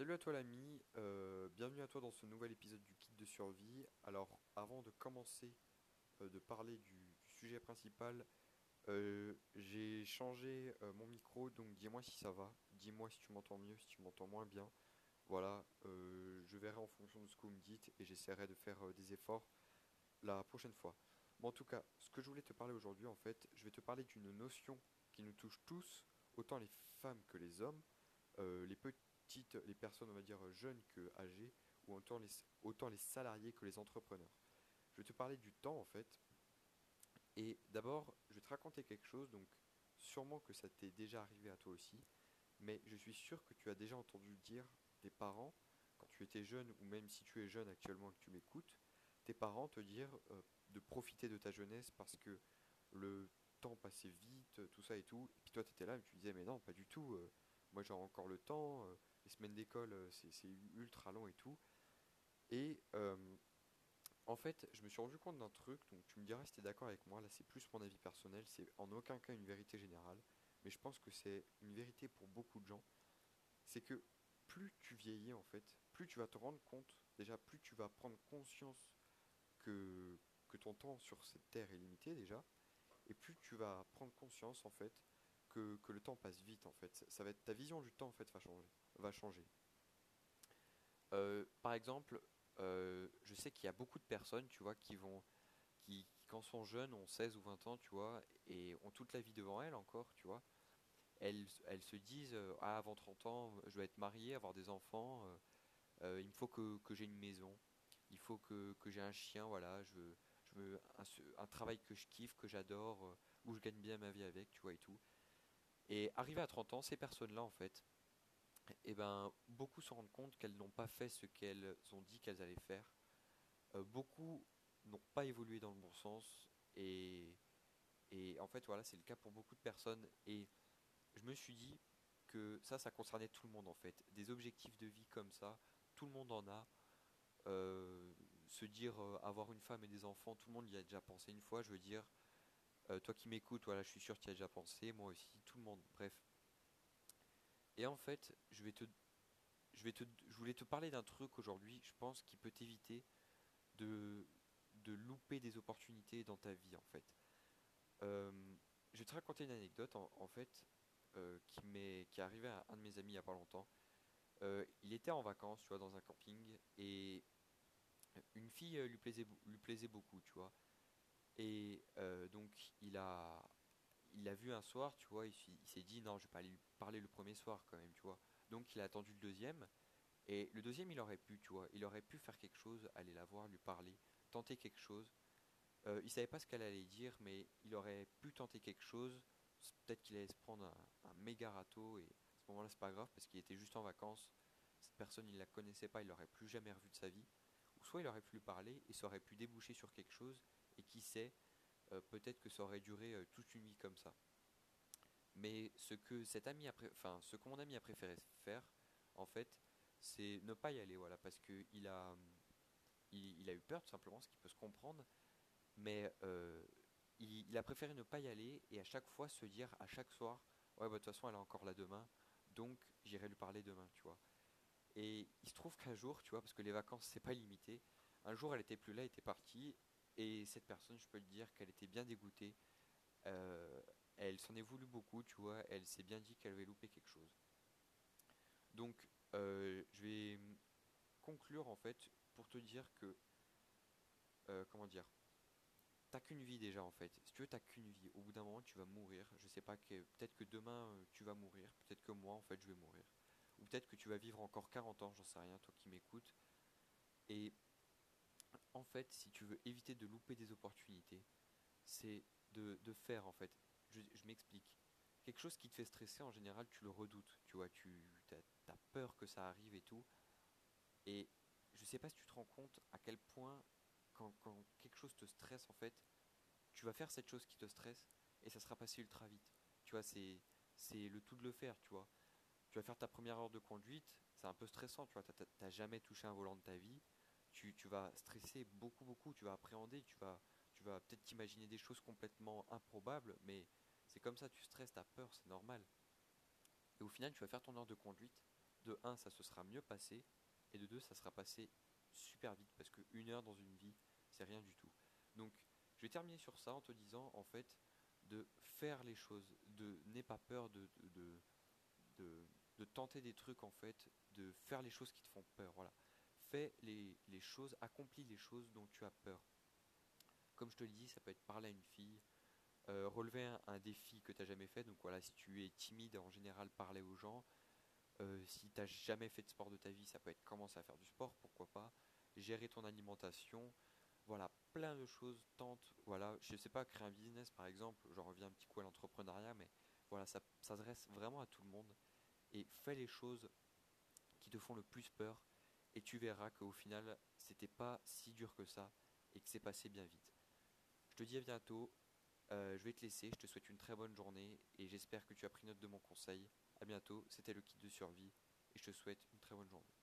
Salut à toi l'ami, euh, bienvenue à toi dans ce nouvel épisode du kit de survie. Alors avant de commencer euh, de parler du, sujet principal, euh, j'ai changé mon micro, donc dis-moi si ça va, dis-moi si tu m'entends mieux, si tu m'entends moins bien. Voilà, je verrai en fonction de ce que vous me dites et j'essaierai de faire des efforts la prochaine fois. En tout cas, ce que je voulais te parler aujourd'hui, en fait, je vais te parler d'une notion qui nous touche tous, autant les femmes que les hommes, les les personnes, on va dire, jeunes que âgées, ou autant les, salariés que les entrepreneurs. Je vais te parler du temps, en fait. Et d'abord, je vais te raconter quelque chose, donc sûrement que ça t'est déjà arrivé à toi aussi, mais je suis sûr que tu as déjà entendu dire des parents, quand tu étais jeune, ou même si tu es jeune actuellement et que tu m'écoutes, tes parents te dire euh, de profiter de ta jeunesse parce que le temps passait vite, tout ça et tout. Et puis toi, tu étais là et tu disais, mais non, pas du tout. euh, moi, j'ai encore le temps. euh, semaines d'école, euh, c'est ultra long et tout. Et euh, en fait, je me suis rendu compte d'un truc. Donc, tu me diras si tu es d'accord avec moi. Là, c'est plus mon avis personnel. C'est en aucun cas une vérité générale. Mais je pense que c'est une vérité pour beaucoup de gens. C'est que plus tu vieillis, en fait, plus tu vas te rendre compte, déjà, plus tu vas prendre conscience que, que ton temps sur cette terre est limité déjà, et plus tu vas prendre conscience en fait que, que le temps passe vite en fait. Ça va être ta vision du temps en fait va changer, va changer. Euh, par exemple, euh, je sais qu'il y a beaucoup de personnes, tu vois, qui vont, qui, quand sont jeunes, ont 16 ou 20 ans, tu vois, et ont toute la vie devant elles encore, tu vois. Elles, se disent, euh, ah, avant 30 ans, je vais être mariée, avoir des enfants, il me faut que, que j'ai une maison, il faut que, que j'ai un chien, voilà, je veux, je veux un, travail que je kiffe, que j'adore, où je gagne bien ma vie avec, tu vois, et tout. Et arrivé à 30 ans, ces personnes-là, en fait, eh ben, beaucoup se rendent compte qu'elles n'ont pas fait ce qu'elles ont dit qu'elles allaient faire. Euh, beaucoup n'ont pas évolué dans le bon sens. Et, en fait, voilà, c'est le cas pour beaucoup de personnes. Et je me suis dit que ça, ça concernait tout le monde, en fait. Des objectifs de vie comme ça, tout le monde en a. Euh, se dire euh, avoir une femme et des enfants, tout le monde y a déjà pensé une fois. Je veux dire, toi qui m'écoutes, voilà, je suis sûr que tu y as déjà pensé, moi aussi, tout le monde. Bref. Et en fait, je vais te, je vais te, je voulais te parler d'un truc aujourd'hui, je pense, qui peut t'éviter de, de louper des opportunités dans ta vie, en fait. Euh, je vais te raconter une anecdote, en, fait, euh, qui m'est, qui est arrivée à un de mes amis il y a pas longtemps. Euh, il était en vacances, tu vois, dans un camping, et une fille lui plaisait, lui plaisait beaucoup, tu vois. Et donc, il a, il l'a vu un soir, tu vois, il, s'est dit non, je vais pas lui parler le premier soir quand même, tu vois. Donc, il a attendu le deuxième, et le deuxième, il aurait pu, tu vois, il aurait pu faire quelque chose, aller la voir, lui parler, tenter quelque chose. Euh, il savait pas ce qu'elle allait dire, mais il aurait pu tenter quelque chose. Peut-être qu'il allait se prendre un, un méga râteau, et à ce moment-là, c'est pas grave, parce qu'il était juste en vacances. Cette personne, il la connaissait pas, il l'aurait plus jamais revu de sa vie. Ou soit il aurait pu lui parler, et ça aurait pu déboucher sur quelque chose, et qui sait, euh, peut-être que ça aurait duré euh, toute une vie comme ça. Mais ce que ami a mon ami a préféré faire, en fait, c'est ne pas y aller, voilà, parce que il a, il, il a eu peur tout simplement, ce qui peut se comprendre, mais euh, il, il a préféré ne pas y aller et à chaque fois se dire à chaque soir, ouais, bah, de toute façon, elle est encore là demain, donc j'irai lui parler demain, tu vois. Et il se trouve qu'un jour, tu vois, parce que les vacances c'est pas limité, un jour elle était plus là, elle était partie, et cette personne, je peux te dire qu'elle était bien dégoûtée. Euh, elle s'en est voulu beaucoup, tu vois, elle s'est bien dit qu'elle avait loupé quelque chose. Donc, euh, je vais conclure en fait pour te dire que, euh, comment dire, t'as qu'une vie déjà en fait. Si tu veux, t'as qu'une vie. Au bout d'un moment, tu vas mourir. Je sais pas que, peut-être que demain tu vas mourir, peut-être que moi en fait je vais mourir, ou peut-être que tu vas vivre encore 40 ans, j'en sais rien, toi qui m'écoutes. Et en fait, si tu veux éviter de louper des opportunités, c'est de, de faire en fait. Je, m'explique. Quelque chose qui te fait stresser en général, tu le redoutes. Tu vois, tu as, peur que ça arrive et tout. Et je sais pas si tu te rends compte à quel point, quand, quelque chose te stresse en fait, tu vas faire cette chose qui te stresse et ça sera passé ultra vite. Tu vois, c'est le tout de le faire, tu vois. Tu vas faire ta première heure de conduite, c'est un peu stressant, tu vois. T'as jamais touché un volant de ta vie. Tu, tu vas stresser beaucoup, beaucoup. Tu vas appréhender, tu vas, tu vas peut-être t'imaginer des choses complètement improbables, mais c'est comme ça, tu stresses, t'as peur, c'est normal. Et au final, tu vas faire ton heure de conduite. De un, ça se sera mieux passé, et de deux, ça sera passé super vite, parce que une heure dans une vie, c'est rien du tout. Donc, je vais terminer sur ça en te disant, en fait, de faire les choses, de n'aie pas peur de, de, tenter des trucs, en fait, de faire les choses qui te font peur, voilà. Fais les, choses, accomplis les choses dont tu as peur. Comme je te le dis, ça peut être parler à une fille, euh, relever un, défi que tu n'as jamais fait. Donc voilà, si tu es timide, en général, parler aux gens. Euh, si tu n'as jamais fait de sport de ta vie, ça peut être commencer à faire du sport, pourquoi pas. Gérer ton alimentation. Voilà, plein de choses. Tente, voilà, je sais pas, créer un business par exemple. Je reviens un petit coup à l'entrepreneuriat, mais voilà, ça s'adresse vraiment à tout le monde. Et fais les choses qui te font le plus peur. Et tu verras qu'au final, c'était pas si dur que ça et que c'est passé bien vite. Je te dis à bientôt. Euh, je vais te laisser, je te souhaite une très bonne journée et j'espère que tu as pris note de mon conseil. A bientôt, c'était le kit de survie et je te souhaite une très bonne journée.